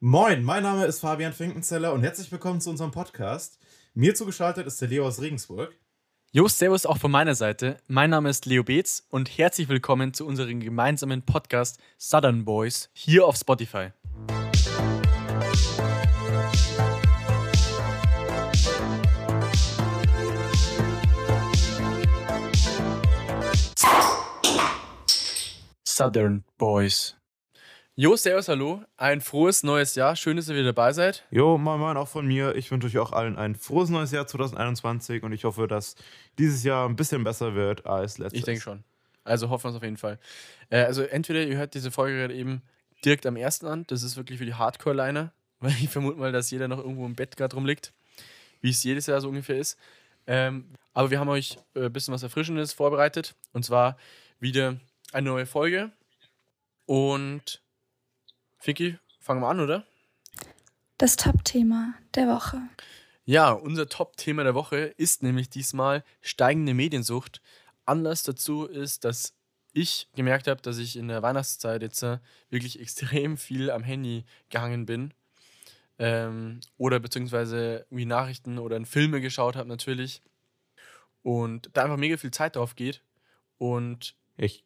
Moin, mein Name ist Fabian Finkenzeller und herzlich willkommen zu unserem Podcast. Mir zugeschaltet ist der Leo aus Regensburg. Jo, servus auch von meiner Seite. Mein Name ist Leo Beetz und herzlich willkommen zu unserem gemeinsamen Podcast Southern Boys hier auf Spotify. Southern Boys. Jo, servus, hallo. Ein frohes neues Jahr. Schön, dass ihr wieder dabei seid. Jo, moin moin auch von mir. Ich wünsche euch auch allen ein frohes neues Jahr 2021 und ich hoffe, dass dieses Jahr ein bisschen besser wird als letztes. Ich denke schon. Also hoffen wir es auf jeden Fall. Äh, also entweder ihr hört diese Folge gerade eben direkt am ersten an. Das ist wirklich für die Hardcore-Liner, weil ich vermute mal, dass jeder noch irgendwo im Bett gerade rumliegt, wie es jedes Jahr so ungefähr ist. Ähm, aber wir haben euch ein äh, bisschen was Erfrischendes vorbereitet und zwar wieder eine neue Folge und Vicky, fangen wir an, oder? Das Top-Thema der Woche. Ja, unser Top-Thema der Woche ist nämlich diesmal steigende Mediensucht. Anlass dazu ist, dass ich gemerkt habe, dass ich in der Weihnachtszeit jetzt äh, wirklich extrem viel am Handy gehangen bin. Ähm, oder beziehungsweise wie Nachrichten oder Filme geschaut habe natürlich. Und da einfach mega viel Zeit drauf geht. Und ich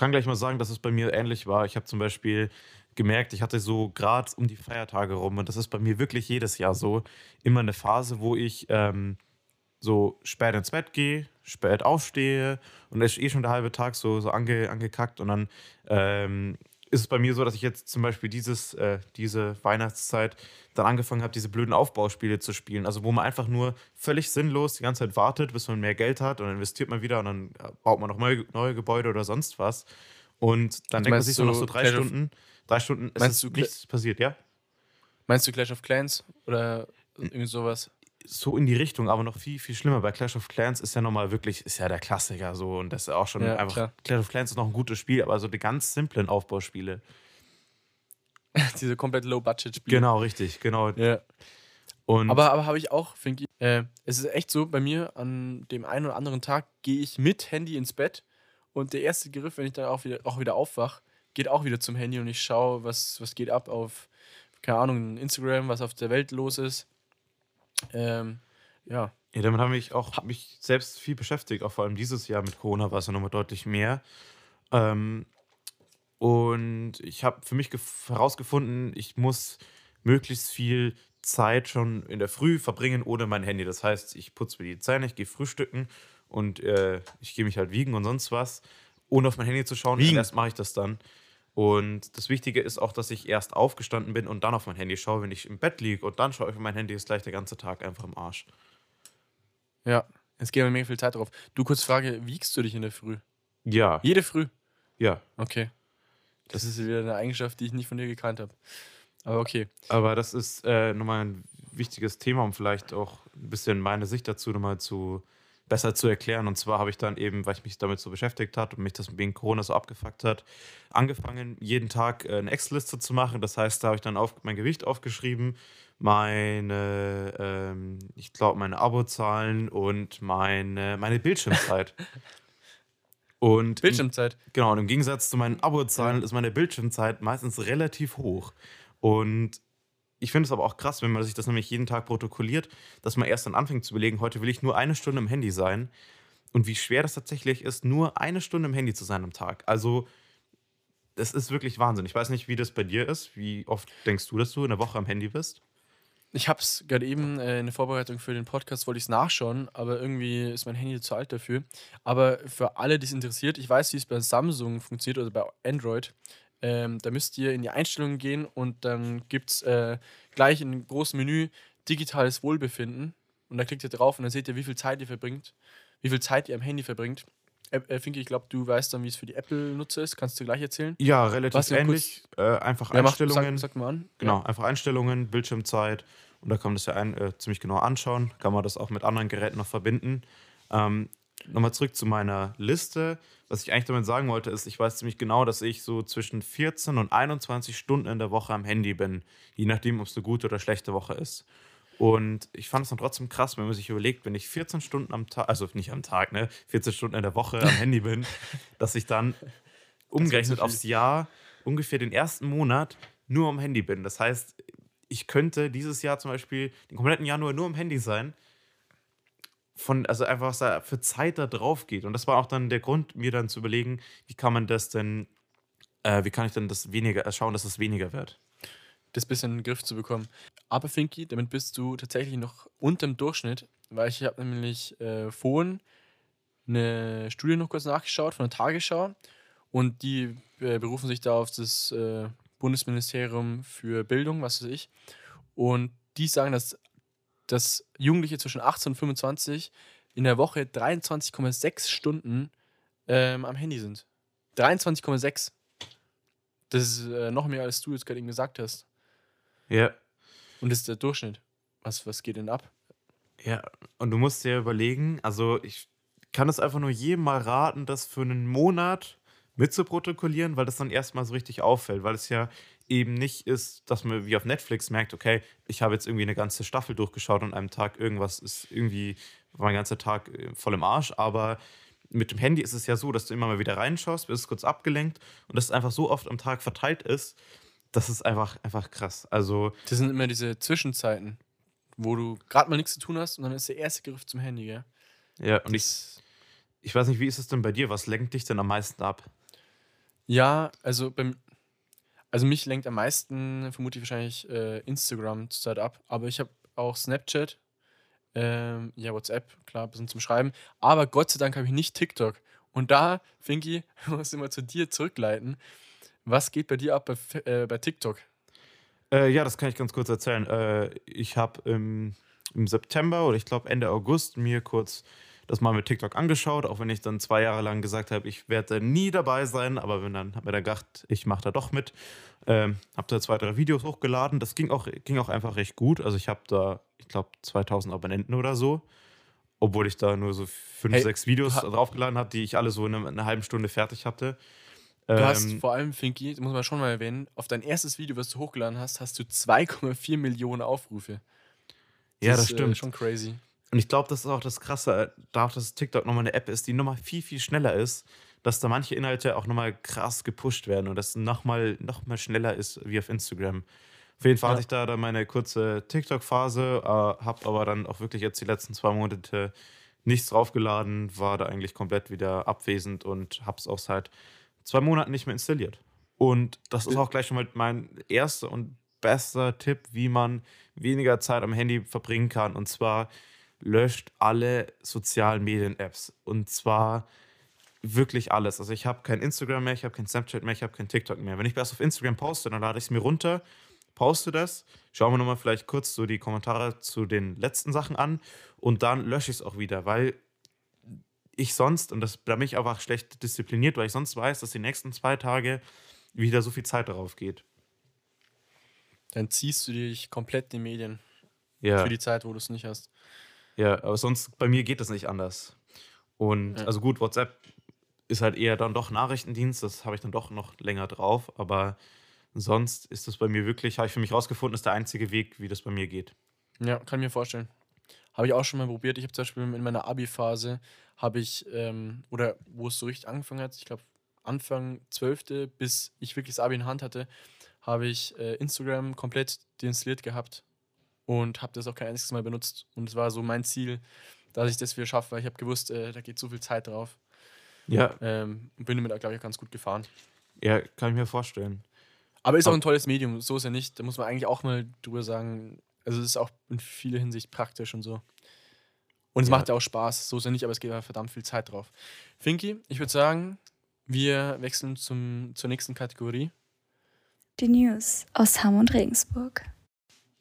kann gleich mal sagen, dass es bei mir ähnlich war. Ich habe zum Beispiel gemerkt, ich hatte so gerade um die Feiertage rum und das ist bei mir wirklich jedes Jahr so, immer eine Phase, wo ich ähm, so spät ins Bett gehe, spät aufstehe und es ist eh schon der halbe Tag so, so ange, angekackt und dann ähm, ist es bei mir so, dass ich jetzt zum Beispiel dieses, äh, diese Weihnachtszeit dann angefangen habe, diese blöden Aufbauspiele zu spielen. Also wo man einfach nur völlig sinnlos die ganze Zeit wartet, bis man mehr Geld hat und dann investiert man wieder und dann baut man noch neue, neue Gebäude oder sonst was. Und dann denkt man sich so noch so drei Clash Stunden, drei Stunden, es ist nichts passiert, ja? Meinst du Clash of Clans oder irgendwie sowas? So in die Richtung, aber noch viel, viel schlimmer. Bei Clash of Clans ist ja nochmal wirklich, ist ja der Klassiker so und das ist auch schon ja, einfach. Klar. Clash of Clans ist noch ein gutes Spiel, aber so die ganz simplen Aufbauspiele. Diese komplett Low-Budget-Spiele. Genau, richtig, genau. Ja. Und aber aber habe ich auch, finde ich, äh, es ist echt so, bei mir an dem einen oder anderen Tag gehe ich mit Handy ins Bett und der erste Griff, wenn ich dann auch wieder, auch wieder aufwach, geht auch wieder zum Handy und ich schaue, was, was geht ab auf, keine Ahnung, Instagram, was auf der Welt los ist. Ähm, ja. Ja, damit habe ich auch mich selbst viel beschäftigt, auch vor allem dieses Jahr mit Corona war es ja nochmal deutlich mehr. Ähm, und ich habe für mich herausgefunden, ich muss möglichst viel Zeit schon in der Früh verbringen ohne mein Handy. Das heißt, ich putze mir die Zähne, ich gehe frühstücken und äh, ich gehe mich halt wiegen und sonst was, ohne auf mein Handy zu schauen. Wiegen. Erst mache ich das dann. Und das Wichtige ist auch, dass ich erst aufgestanden bin und dann auf mein Handy schaue, wenn ich im Bett liege und dann schaue ich auf mein Handy, ist gleich der ganze Tag einfach im Arsch. Ja, es geht mir mega viel Zeit drauf. Du, kurz Frage, wiegst du dich in der Früh? Ja. Jede Früh? Ja. Okay. Das ist wieder eine Eigenschaft, die ich nicht von dir gekannt habe. Aber okay. Aber das ist äh, nochmal ein wichtiges Thema, um vielleicht auch ein bisschen meine Sicht dazu nochmal zu besser zu erklären. Und zwar habe ich dann eben, weil ich mich damit so beschäftigt hat und mich das wegen Corona so abgefuckt hat, angefangen, jeden Tag äh, eine Excel-Liste zu machen. Das heißt, da habe ich dann auf, mein Gewicht aufgeschrieben, meine, ähm, ich glaube, meine Abozahlen und meine, meine Bildschirmzeit. Und Bildschirmzeit. Im, genau, und im Gegensatz zu meinen Abozahlen ist meine Bildschirmzeit meistens relativ hoch. Und ich finde es aber auch krass, wenn man sich das nämlich jeden Tag protokolliert, dass man erst dann anfängt zu überlegen, heute will ich nur eine Stunde im Handy sein. Und wie schwer das tatsächlich ist, nur eine Stunde im Handy zu sein am Tag. Also, das ist wirklich Wahnsinn. Ich weiß nicht, wie das bei dir ist. Wie oft denkst du, dass du in der Woche am Handy bist? Ich habe es gerade eben äh, in der Vorbereitung für den Podcast, wollte ich es nachschauen, aber irgendwie ist mein Handy zu alt dafür. Aber für alle, die es interessiert, ich weiß, wie es bei Samsung funktioniert oder bei Android. Ähm, da müsst ihr in die Einstellungen gehen und dann gibt es äh, gleich in einem großen Menü digitales Wohlbefinden. Und da klickt ihr drauf und dann seht ihr, wie viel Zeit ihr verbringt, wie viel Zeit ihr am Handy verbringt. Äh, Finke, ich glaube, du weißt dann, wie es für die Apple-Nutzer ist. Kannst du gleich erzählen? Ja, relativ ähnlich. Äh, einfach ja, Einstellungen. Mach, sag, sag, mal an. Genau, ja. einfach Einstellungen, Bildschirmzeit. Und da kann man das ja ein, äh, ziemlich genau anschauen. Kann man das auch mit anderen Geräten noch verbinden. Ähm, Nochmal zurück zu meiner Liste. Was ich eigentlich damit sagen wollte, ist, ich weiß ziemlich genau, dass ich so zwischen 14 und 21 Stunden in der Woche am Handy bin. Je nachdem, ob es eine gute oder schlechte Woche ist. Und ich fand es dann trotzdem krass, wenn man sich überlegt, wenn ich 14 Stunden am Tag, also nicht am Tag, ne, 14 Stunden in der Woche am Handy bin, dass ich dann umgerechnet aufs Jahr ungefähr den ersten Monat nur am Handy bin. Das heißt, ich könnte dieses Jahr zum Beispiel den kompletten Januar nur am Handy sein. Von, also einfach, was da für Zeit da drauf geht. Und das war auch dann der Grund, mir dann zu überlegen, wie kann man das denn, äh, wie kann ich denn das weniger, äh, schauen, dass es weniger wird. das bisschen in den Griff zu bekommen. Aber Finky, damit bist du tatsächlich noch unter dem Durchschnitt, weil ich habe nämlich äh, vorhin eine Studie noch kurz nachgeschaut von der Tagesschau und die äh, berufen sich da auf das äh, Bundesministerium für Bildung, was weiß ich. Und die sagen, dass, dass Jugendliche zwischen 18 und 25 in der Woche 23,6 Stunden ähm, am Handy sind. 23,6. Das ist äh, noch mehr, als du jetzt gerade eben gesagt hast. Ja. Und das ist der Durchschnitt. Was, was geht denn ab? Ja, und du musst dir überlegen, also ich kann es einfach nur jedem mal raten, das für einen Monat mitzuprotokollieren, weil das dann erstmal so richtig auffällt, weil es ja eben nicht ist, dass man wie auf Netflix merkt, okay, ich habe jetzt irgendwie eine ganze Staffel durchgeschaut und an einem Tag irgendwas ist irgendwie, war mein ganzer Tag äh, voll im Arsch, aber mit dem Handy ist es ja so, dass du immer mal wieder reinschaust, bist kurz abgelenkt und das einfach so oft am Tag verteilt ist, das ist einfach, einfach krass. Also, Das sind immer diese Zwischenzeiten, wo du gerade mal nichts zu tun hast und dann ist der erste Griff zum Handy, gell? ja, und ich, ich weiß nicht, wie ist es denn bei dir? Was lenkt dich denn am meisten ab? Ja, also beim, also mich lenkt am meisten vermutlich wahrscheinlich äh, Instagram zurzeit ab, aber ich habe auch Snapchat, ähm, ja WhatsApp, klar, ein bisschen zum Schreiben, aber Gott sei Dank habe ich nicht TikTok. Und da, Finky, muss ich mal zu dir zurückleiten. Was geht bei dir ab bei, äh, bei TikTok? Äh, ja, das kann ich ganz kurz erzählen. Äh, ich habe im, im September oder ich glaube Ende August mir kurz das mal mit TikTok angeschaut, auch wenn ich dann zwei Jahre lang gesagt habe, ich werde nie dabei sein, aber bin dann habe mir dann gedacht, ich mache da doch mit. Ähm, habe da zwei, drei Videos hochgeladen. Das ging auch, ging auch einfach recht gut. Also ich habe da, ich glaube, 2000 Abonnenten oder so. Obwohl ich da nur so fünf, Hey, sechs Videos ha- draufgeladen habe, die ich alle so in einer, einer halben Stunde fertig hatte. Du hast Ähm, vor allem, Finky, das muss man schon mal erwähnen, auf dein erstes Video, was du hochgeladen hast, hast du 2,4 Millionen Aufrufe. ja, das ist, stimmt. Äh, schon crazy. Und ich glaube, das ist auch das Krasse, dadurch, dass TikTok nochmal eine App ist, die nochmal viel, viel schneller ist, dass da manche Inhalte auch nochmal krass gepusht werden und das nochmal noch mal schneller ist wie auf Instagram. Auf jeden Fall Ja. hatte ich da dann meine kurze TikTok-Phase, äh, habe aber dann auch wirklich jetzt die letzten zwei Monate nichts draufgeladen, war da eigentlich komplett wieder abwesend und habe es auch seit zwei Monaten nicht mehr installiert. Und das ist auch gleich schon mal mein erster und bester Tipp, wie man weniger Zeit am Handy verbringen kann. Und zwar löscht alle sozialen Medien-Apps. Und zwar wirklich alles. Also ich habe kein Instagram mehr, ich habe kein Snapchat mehr, ich habe kein TikTok mehr. Wenn ich was auf Instagram poste, dann lade ich es mir runter, poste das, schaue mir nochmal vielleicht kurz so die Kommentare zu den letzten Sachen an und dann lösche ich es auch wieder, weil ich sonst, und das, da bin ich einfach schlecht diszipliniert, weil ich sonst weiß, dass die nächsten zwei Tage wieder so viel Zeit darauf geht. Dann ziehst du dich komplett die Medien Ja. für die Zeit, wo du es nicht hast. Ja, aber sonst bei mir geht das nicht anders. Und Ja. also gut, WhatsApp ist halt eher dann doch Nachrichtendienst, das habe ich dann doch noch länger drauf, aber sonst ist das bei mir wirklich, habe ich für mich rausgefunden, ist der einzige Weg, wie das bei mir geht. Ja, kann ich mir vorstellen. Habe ich auch schon mal probiert. Ich habe zum Beispiel in meiner Abi-Phase, habe ich, ähm, oder wo es so richtig angefangen hat, ich glaube Anfang 12. bis ich wirklich das Abi in der Hand hatte, habe ich äh, Instagram komplett deinstalliert gehabt und habe das auch kein einziges Mal benutzt. Und es war so mein Ziel, dass ich das wieder schaffe, weil ich habe gewusst, äh, da geht so viel Zeit drauf. Ja, Ähm, und bin damit, glaube ich, auch ganz gut gefahren. ja, kann ich mir vorstellen. Aber ist auch ein tolles Medium, so ist er nicht. Da muss man eigentlich auch mal drüber sagen. Also es ist auch in vieler Hinsicht praktisch und so. Und es Ja. macht ja auch Spaß, so ist er nicht, aber es geht ja verdammt viel Zeit drauf. Finky, ich würde sagen, wir wechseln zum, zur nächsten Kategorie. Die News aus Hamm und Regensburg.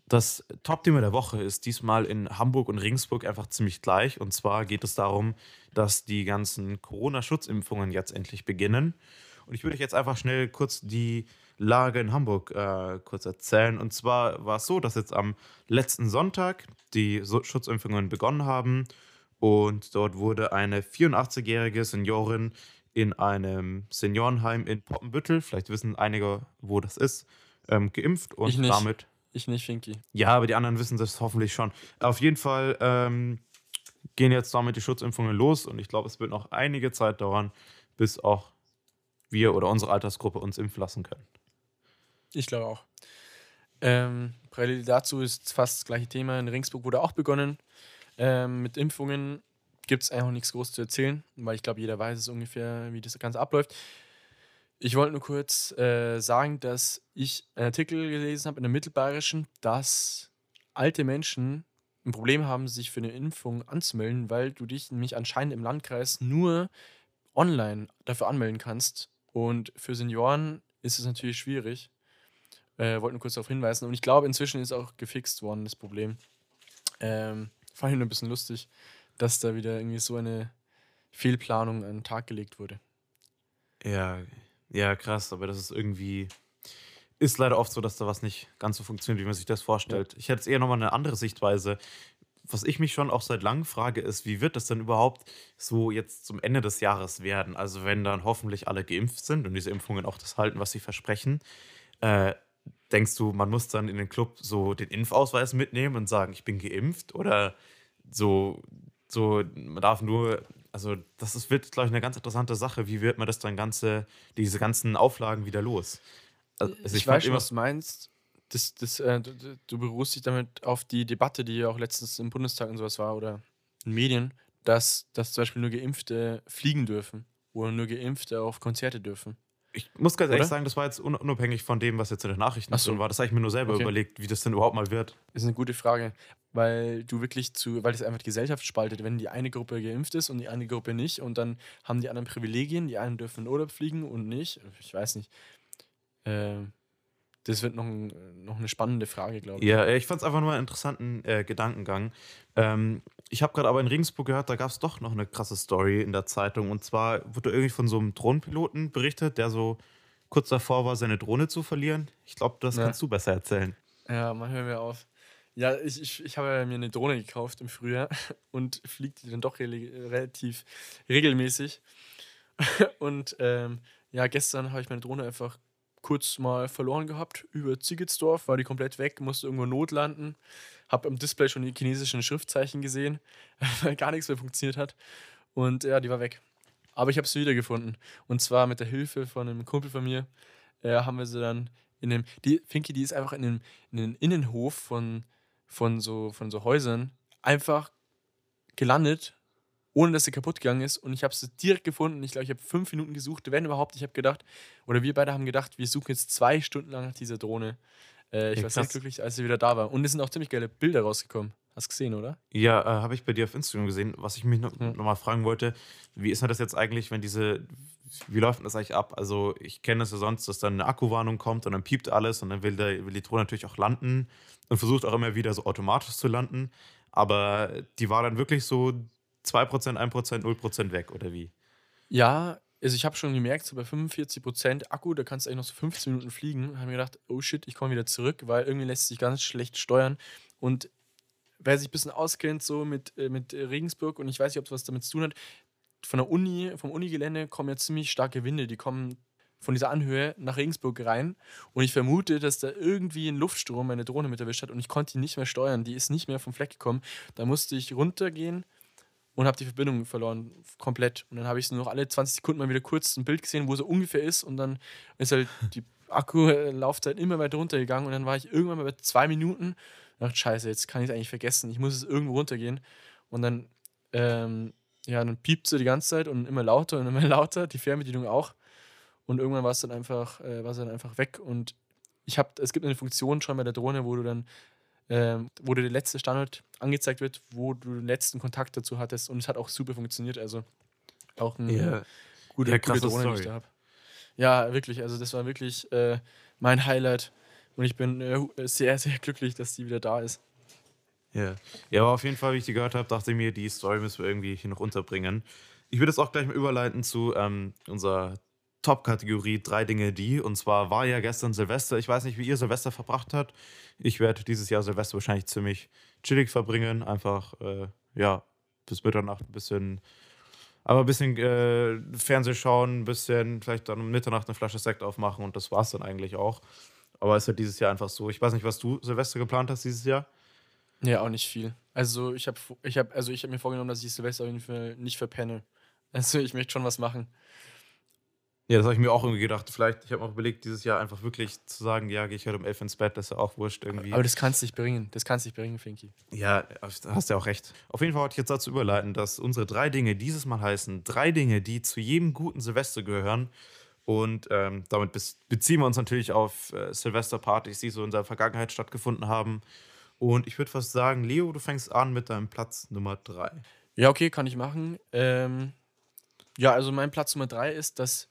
Das Top-Thema der Woche ist diesmal in Hamburg und Regensburg einfach ziemlich gleich. Und zwar geht es darum, dass die ganzen Corona-Schutzimpfungen jetzt endlich beginnen. Und ich würde euch jetzt einfach schnell kurz die Lage in Hamburg äh, kurz erzählen. Und zwar war es so, dass jetzt am letzten Sonntag die Schutzimpfungen begonnen haben. Und dort wurde eine 84-jährige Seniorin in einem Seniorenheim in Poppenbüttel, vielleicht wissen einige, wo das ist, ähm, geimpft und damit Ich nicht, Finky. ja, aber die anderen wissen das hoffentlich schon. Auf jeden Fall ähm, gehen jetzt damit die Schutzimpfungen los und ich glaube, es wird noch einige Zeit dauern, bis auch wir oder unsere Altersgruppe uns impfen lassen können. Ich glaube auch. Ähm, parallel dazu ist fast das gleiche Thema. In Ringsburg wurde auch begonnen. Ähm, mit Impfungen gibt es einfach nichts groß zu erzählen, weil ich glaube, jeder weiß es ungefähr, wie das Ganze abläuft. Ich wollte nur kurz äh, sagen, dass ich einen Artikel gelesen habe in der Mittelbayerischen, dass alte Menschen ein Problem haben, sich für eine Impfung anzumelden, weil du dich nämlich anscheinend im Landkreis nur online dafür anmelden kannst. Und für Senioren ist es natürlich schwierig. Äh, wollte nur kurz darauf hinweisen. Und ich glaube, inzwischen ist auch gefixt worden, das Problem. Ähm, fand ich nur ein bisschen lustig, dass da wieder irgendwie so eine Fehlplanung an den Tag gelegt wurde. Ja, ja, krass, aber das ist irgendwie. Ist leider oft so, dass da was nicht ganz so funktioniert, wie man sich das vorstellt. Ich hätte jetzt eher nochmal eine andere Sichtweise. Was ich mich schon auch seit langem frage, ist, wie wird das denn überhaupt so jetzt zum Ende des Jahres werden? Also, wenn dann hoffentlich alle geimpft sind und diese Impfungen auch das halten, was sie versprechen, äh, denkst du, man muss dann in den Club so den Impfausweis mitnehmen und sagen, ich bin geimpft? Oder so, so man darf nur, also das ist, wird, glaube ich, eine ganz interessante Sache. Wie wird man das dann ganze, diese ganzen Auflagen wieder los? Also ich, ich weiß schon, was du meinst. Das, das, äh, du, du beruhst dich damit auf die Debatte, die ja auch letztens im Bundestag und sowas war oder in Medien, dass, dass zum Beispiel nur Geimpfte fliegen dürfen oder nur Geimpfte auf Konzerte dürfen. Ich muss ganz ehrlich sagen, das war jetzt unabhängig von dem, was jetzt in den Nachrichten so. drin war. Das habe ich mir nur selber okay. überlegt, wie das denn überhaupt mal wird. Das ist eine gute Frage, weil du wirklich zu, weil das einfach die Gesellschaft spaltet, wenn die eine Gruppe geimpft ist und die andere Gruppe nicht und dann haben die anderen Privilegien, die einen dürfen in Urlaub fliegen und nicht. Ich weiß nicht. Äh, das wird noch, ein, noch eine spannende Frage, glaube ich. Ja, ich fand es einfach nur einen interessanten äh, Gedankengang. Ähm, ich habe gerade aber in Regensburg gehört, da gab es doch noch eine krasse Story in der Zeitung. Und zwar wurde irgendwie von so einem Drohnenpiloten berichtet, der so kurz davor war, seine Drohne zu verlieren. Ich glaube, das ja. kannst du besser erzählen. Ja, mal hören wir auf. Ja, ich, ich, ich habe mir eine Drohne gekauft im Frühjahr und fliegt die dann doch re relativ regelmäßig. Und ähm, ja, gestern habe ich meine Drohne einfach kurz mal verloren gehabt über Ziegelsdorf, war die komplett weg, musste irgendwo notlanden. Hab im Display schon die chinesischen Schriftzeichen gesehen, weil gar nichts mehr funktioniert hat. Und ja, die war weg. Aber ich habe sie wiedergefunden. Und zwar mit der Hilfe von einem Kumpel von mir äh, haben wir sie dann in dem. Die Finky, die ist einfach in dem, in den Innenhof von, von, so, von so Häusern einfach gelandet ohne dass sie kaputt gegangen ist. Und ich habe sie direkt gefunden. Ich glaube, ich habe fünf Minuten gesucht, wenn überhaupt. Ich habe gedacht, oder wir beide haben gedacht, wir suchen jetzt zwei Stunden lang nach dieser Drohne. Äh, ich ja, war sehr glücklich, als sie wieder da war. Und es sind auch ziemlich geile Bilder rausgekommen. Hast du gesehen, oder? Ja, äh, habe ich bei dir auf Instagram gesehen. Was ich mich noch, hm. noch mal fragen wollte, wie ist das jetzt eigentlich, wenn diese, wie läuft das eigentlich ab? Also ich kenne es ja sonst, dass dann eine Akkuwarnung kommt und dann piept alles und dann will, der, will die Drohne natürlich auch landen und versucht auch immer wieder so automatisch zu landen. Aber die war dann wirklich so 2%, 1%, 0% weg, oder wie? Ja, also ich habe schon gemerkt, so bei 45% Akku, da kannst du eigentlich noch so 15 Minuten fliegen. Habe mir gedacht, oh shit, ich komme wieder zurück, weil irgendwie lässt sich ganz schlecht steuern. Und wer sich ein bisschen auskennt, so mit, äh, mit Regensburg, und ich weiß nicht, ob es was damit zu tun hat, von der Uni, vom Unigelände kommen ja ziemlich starke Winde, die kommen von dieser Anhöhe nach Regensburg rein. Und ich vermute, dass da irgendwie ein Luftstrom meine Drohne mit erwischt hat und ich konnte die nicht mehr steuern. Die ist nicht mehr vom Fleck gekommen. Da musste ich runtergehen und habe die Verbindung verloren, komplett. Und dann habe ich nur noch alle 20 Sekunden mal wieder kurz ein Bild gesehen, wo sie ungefähr ist. Und dann ist halt die Akkulaufzeit immer weiter runtergegangen. Und dann war ich irgendwann mal bei zwei Minuten. Und dachte, scheiße, jetzt kann ich es eigentlich vergessen. Ich muss es irgendwo runtergehen. Und dann, ähm, ja, dann piept sie die ganze Zeit und immer lauter und immer lauter. Die Fernbedienung auch. Und irgendwann war es dann einfach, äh, war dann einfach weg. Und ich habe, es gibt eine Funktion schon bei der Drohne, wo du dann ähm, wo dir der letzte Standort angezeigt wird, wo du den letzten Kontakt dazu hattest. Und es hat auch super funktioniert. Also auch eine ja. gute, ja, gute Drohne, Story. die ich da habe. Ja, wirklich. Also das war wirklich äh, mein Highlight. Und ich bin äh, sehr, sehr glücklich, dass die wieder da ist. Ja. ja, aber auf jeden Fall, wie ich die gehört habe, dachte ich mir, die Story müssen wir irgendwie hier noch unterbringen. Ich würde es auch gleich mal überleiten zu ähm, unserer Top-Kategorie drei Dinge, die. Und zwar war ja gestern Silvester. Ich weiß nicht, wie ihr Silvester verbracht habt. Ich werde dieses Jahr Silvester wahrscheinlich ziemlich chillig verbringen. Einfach, äh, ja, bis Mitternacht ein bisschen, aber ein bisschen äh, Fernseh schauen, ein bisschen vielleicht dann um Mitternacht eine Flasche Sekt aufmachen und das war es dann eigentlich auch. Aber es ist ja dieses Jahr einfach so. Ich weiß nicht, was du Silvester geplant hast dieses Jahr. Ja, auch nicht viel. Also ich habe ich hab, also hab mir vorgenommen, dass ich Silvester auf jeden Fall nicht verpenne. Also ich möchte schon was machen. Ja, das habe ich mir auch irgendwie gedacht. Vielleicht, ich habe auch überlegt, dieses Jahr einfach wirklich zu sagen, ja, gehe ich heute um elf ins Bett, das ist ja auch wurscht irgendwie. Aber das kannst du nicht bringen. Das kannst du nicht bringen, Finky. Ja, da hast du ja auch recht. Auf jeden Fall wollte ich jetzt dazu überleiten, dass unsere drei Dinge dieses Mal heißen, drei Dinge, die zu jedem guten Silvester gehören. Und ähm, damit bez- beziehen wir uns natürlich auf äh, Silvesterpartys, die so in der Vergangenheit stattgefunden haben. Und ich würde fast sagen, Leo, du fängst an mit deinem Platz Nummer drei. Ja, okay, kann ich machen. Ähm, ja, also mein Platz Nummer drei ist, dass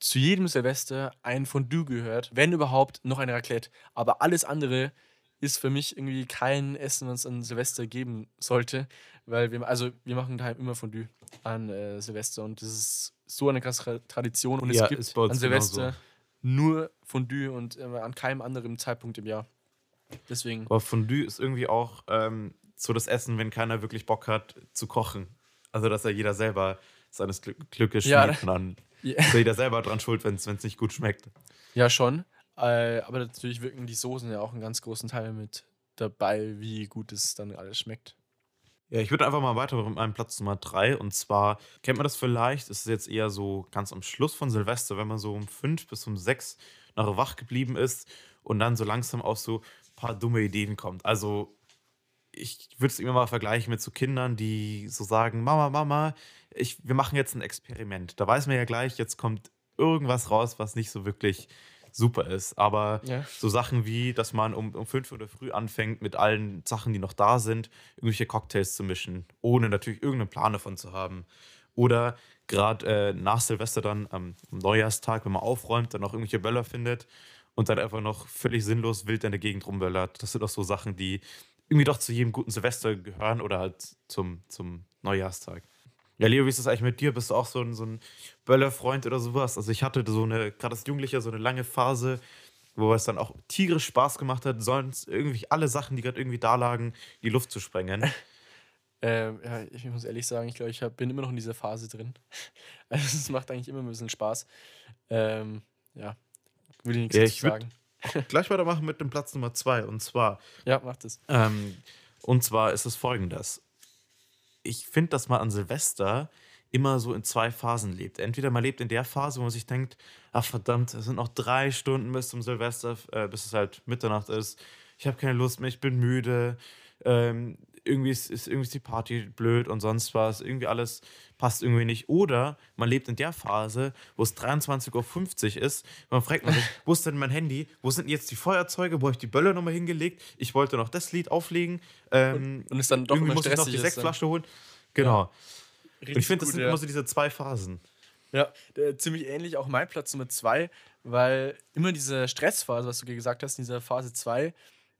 zu jedem Silvester ein Fondue gehört, wenn überhaupt noch ein Raclette. Aber alles andere ist für mich irgendwie kein Essen, was es an Silvester geben sollte, weil wir, also wir machen daheim immer Fondue an äh, Silvester und das ist so eine krasse Tra- Tradition und Ja, es gibt an Silvester genauso. nur Fondue und äh, an keinem anderen Zeitpunkt im Jahr. Deswegen. Aber Fondue ist irgendwie auch ähm, so das Essen, wenn keiner wirklich Bock hat zu kochen. Also, dass ja jeder selber seines Glück Glückes Ja, schmiedet und dann Ja. ist jeder selber dran schuld, wenn es nicht gut schmeckt. Ja, schon. Äh, aber natürlich wirken die Soßen ja auch einen ganz großen Teil mit dabei, wie gut es dann alles schmeckt. Ja, ich würde einfach mal weiter mit meinem Platz Nummer drei. Und zwar, kennt man das vielleicht, ist es jetzt eher so ganz am Schluss von Silvester, wenn man so um fünf bis um sechs noch wach geblieben ist und dann so langsam auf so ein paar dumme Ideen kommt. Also, ich würde es immer mal vergleichen mit so Kindern, die so sagen: Mama, Mama, ich, wir machen jetzt ein Experiment. Da weiß man ja gleich, jetzt kommt irgendwas raus, was nicht so wirklich super ist. Aber Ja. so Sachen wie, dass man um, um 5 Uhr in der früh anfängt, mit allen Sachen, die noch da sind, irgendwelche Cocktails zu mischen, ohne natürlich irgendeinen Plan davon zu haben. Oder gerade äh, nach Silvester dann am Neujahrstag, wenn man aufräumt, dann noch irgendwelche Böller findet und dann einfach noch völlig sinnlos wild in der Gegend rumböllert. Das sind auch so Sachen, die irgendwie doch zu jedem guten Silvester gehören oder halt zum, zum Neujahrstag. Ja, Leo, wie ist das eigentlich mit dir? Bist du auch so ein, so ein Böllerfreund oder sowas? Also ich hatte so eine, gerade als Jugendlicher, so eine lange Phase, wo es dann auch tierisch Spaß gemacht hat, sonst irgendwie alle Sachen, die gerade irgendwie da lagen, in die Luft zu sprengen. Ähm, ja, ich muss ehrlich sagen, ich glaube, ich hab, bin immer noch in dieser Phase drin. Also es macht eigentlich immer ein bisschen Spaß. Ähm, ja, will ich nichts Ja, ich sagen. Gleich weitermachen mit dem Platz Nummer zwei. Und zwar, Ja, macht es. ähm, und zwar ist es folgendes. Ich finde, dass man an Silvester immer so in zwei Phasen lebt. Entweder man lebt in der Phase, wo man sich denkt, ach verdammt, es sind noch drei Stunden bis zum Silvester, äh, bis es halt Mitternacht ist. Ich habe keine Lust mehr, ich bin müde. Ähm, irgendwie ist, ist irgendwie ist die Party blöd und sonst was. Irgendwie alles passt irgendwie nicht. Oder man lebt in der Phase, wo es 23.50 Uhr ist. Man fragt man sich, wo ist denn mein Handy? Wo sind jetzt die Feuerzeuge? Wo habe ich die Böller nochmal hingelegt? Ich wollte noch das Lied auflegen. Ähm, Und es dann doch irgendwie muss ich noch die ist. Sektflasche holen. Genau. Und Richtig ich finde, das gut, sind ja. immer so diese zwei Phasen. Ja, der, ziemlich ähnlich auch mein Platz Nummer zwei, weil immer diese Stressphase, was du gesagt hast, in dieser Phase 2,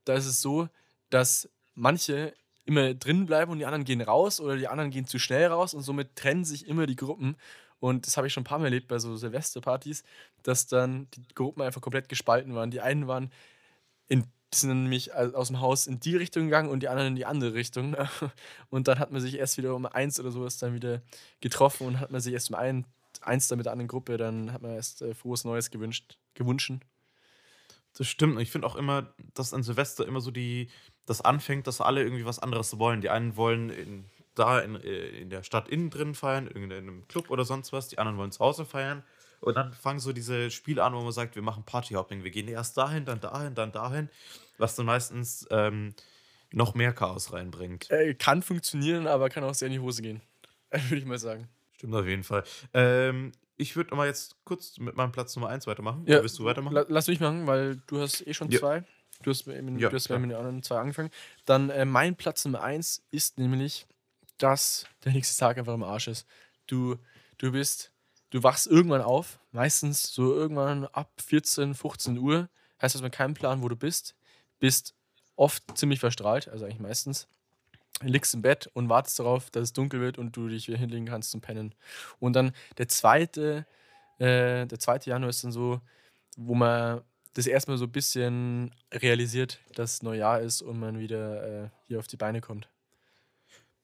da ist es so, dass manche immer drin bleiben und die anderen gehen raus oder die anderen gehen zu schnell raus und somit trennen sich immer die Gruppen. Und das habe ich schon ein paar Mal erlebt bei so Silvesterpartys, dass dann die Gruppen einfach komplett gespalten waren. Die einen waren in, sind nämlich aus dem Haus in die Richtung gegangen und die anderen in die andere Richtung. Und dann hat man sich erst wieder um eins oder sowas dann wieder getroffen und hat man sich erst um ein, eins dann mit der anderen Gruppe, dann hat man erst äh, frohes Neues gewünscht, gewünschen. Das stimmt. Ich finde auch immer, dass an Silvester immer so die, das anfängt, dass alle irgendwie was anderes wollen. Die einen wollen in, da in, äh, in der Stadt innen drin feiern, in einem Club oder sonst was. Die anderen wollen zu Hause feiern. Und dann fangen so diese Spiele an, wo man sagt, wir machen Partyhopping. Wir gehen erst dahin, dann dahin, dann dahin. Was dann meistens ähm, noch mehr Chaos reinbringt. Äh, kann funktionieren, aber kann auch sehr in die Hose gehen. Würde ich mal sagen. Stimmt auf jeden Fall. Ähm, ich würde mal jetzt kurz mit meinem Platz Nummer 1 weitermachen. Ja, willst du weitermachen? La lass mich machen, weil du hast eh schon Ja. zwei. Du hast, eben, Ja, du hast mit den anderen zwei angefangen. Dann äh, mein Platz Nummer eins ist nämlich, dass der nächste Tag einfach im Arsch ist. Du, du bist, du wachst irgendwann auf, meistens so irgendwann ab 14, 15 Uhr. Heißt, du hast mal keinen Plan, wo du bist. Bist oft ziemlich verstrahlt, also eigentlich meistens. Liegst im Bett und wartest darauf, dass es dunkel wird und du dich wieder hinlegen kannst zum Pennen. Und dann der zweite, äh, der zweite Januar ist dann so, wo man das erstmal so ein bisschen realisiert, dass Neujahr ist und man wieder äh, hier auf die Beine kommt.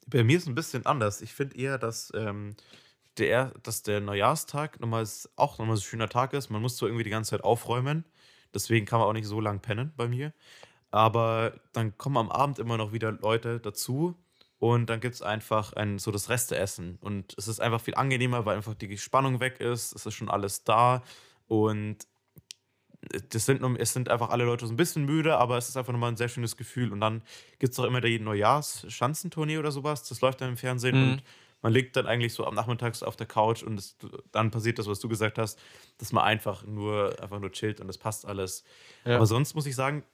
Bei mir ist es ein bisschen anders. Ich finde eher, dass, ähm, der, dass der Neujahrstag nochmal s- auch nochmal so ein schöner Tag ist. Man muss so irgendwie die ganze Zeit aufräumen. Deswegen kann man auch nicht so lang pennen bei mir. Aber dann kommen am Abend immer noch wieder Leute dazu, und dann gibt es einfach ein, so das Resteessen. Und es ist einfach viel angenehmer, weil einfach die Spannung weg ist, es ist schon alles da und das sind, es sind einfach alle Leute so ein bisschen müde, aber es ist einfach nochmal ein sehr schönes Gefühl. Und dann gibt es doch immer der Neujahrs-Schanzentournee oder sowas, das läuft dann im Fernsehen mhm. und man liegt dann eigentlich so am Nachmittags auf der Couch und es, dann passiert das, was du gesagt hast, dass man einfach nur, einfach nur chillt und es passt alles. Ja. Aber sonst muss ich sagen,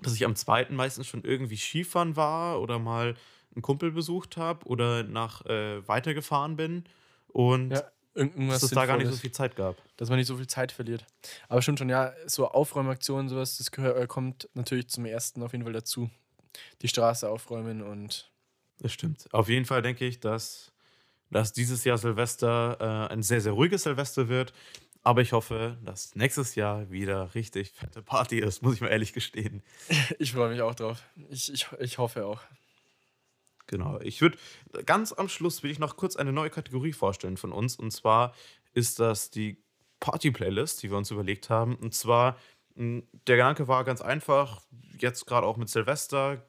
dass ich am zweiten meistens schon irgendwie Skifahren war oder mal einen Kumpel besucht habe oder nach äh, weitergefahren bin und ja, dass es da gar nicht so viel Zeit gab. Dass man nicht so viel Zeit verliert. Aber stimmt schon, ja, so Aufräumaktionen, sowas, das gehört, äh, kommt natürlich zum ersten auf jeden Fall dazu. Die Straße aufräumen und. Das stimmt. Auf jeden Fall denke ich, dass, dass dieses Jahr Silvester äh, ein sehr, sehr ruhiges Silvester wird. Aber ich hoffe, dass nächstes Jahr wieder richtig fette Party ist, muss ich mal ehrlich gestehen. Ich freue mich auch drauf. Ich, ich, ich hoffe auch. Genau. Ich würde ganz am Schluss will ich noch kurz eine neue Kategorie vorstellen von uns. Und zwar ist das die Party-Playlist, die wir uns überlegt haben. Und zwar, hm, der Gedanke war ganz einfach, jetzt gerade auch mit Silvester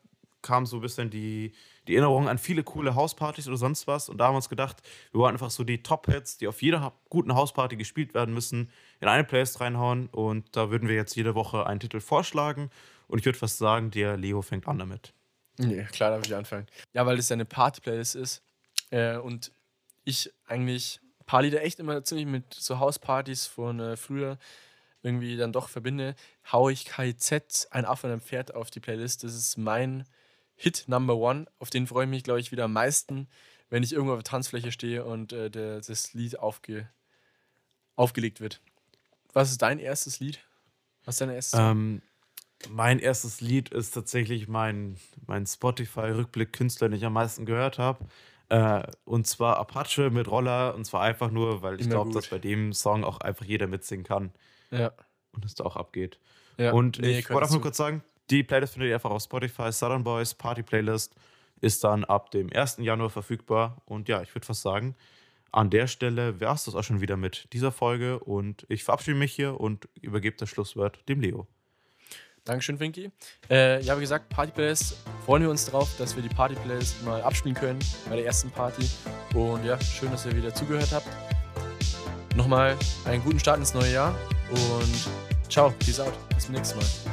kam so ein bisschen die, die Erinnerung an viele coole Hauspartys oder sonst was. Und da haben wir uns gedacht, wir wollen einfach so die Top-Hits, die auf jeder guten Hausparty gespielt werden müssen, in eine Playlist reinhauen. Und da würden wir jetzt jede Woche einen Titel vorschlagen. Und ich würde fast sagen, der Leo fängt an damit. Nee, klar darf ich anfangen. Ja, weil das ja eine Party-Playlist ist. Äh, und ich eigentlich ein paar Lieder echt immer ziemlich mit so Hauspartys von äh, früher irgendwie dann doch verbinde, haue ich KIZ, ein Affe und ein Pferd auf die Playlist. Das ist mein Hit Number One. Auf den freue ich mich, glaube ich, wieder am meisten, wenn ich irgendwo auf der Tanzfläche stehe und äh, der, das Lied aufge, aufgelegt wird. Was ist dein erstes Lied? Was ist dein erstes? Ähm, mein erstes Lied ist tatsächlich mein, mein Spotify-Rückblick-Künstler, den ich am meisten gehört habe. Äh, und zwar Apache mit Roller. Und zwar einfach nur, weil ich glaube, dass bei dem Song auch einfach jeder mitsingen kann. Ja. Und es da auch abgeht. Ja. Und nee, ich wollte auch nur kurz sagen, die Playlist findet ihr einfach auf Spotify. Southern Boys Party Playlist ist dann ab dem 1. Januar verfügbar. Und ja, ich würde fast sagen, an der Stelle wäre es das auch schon wieder mit dieser Folge. Und ich verabschiede mich hier und übergebe das Schlusswort dem Leo. Dankeschön, Finky. Äh, ja, wie gesagt, Party-Playlist. Freuen wir uns drauf, dass wir die Party-Playlist mal abspielen können bei der ersten Party. Und ja, schön, dass ihr wieder zugehört habt. Nochmal einen guten Start ins neue Jahr und ciao, peace out. Bis zum nächsten Mal.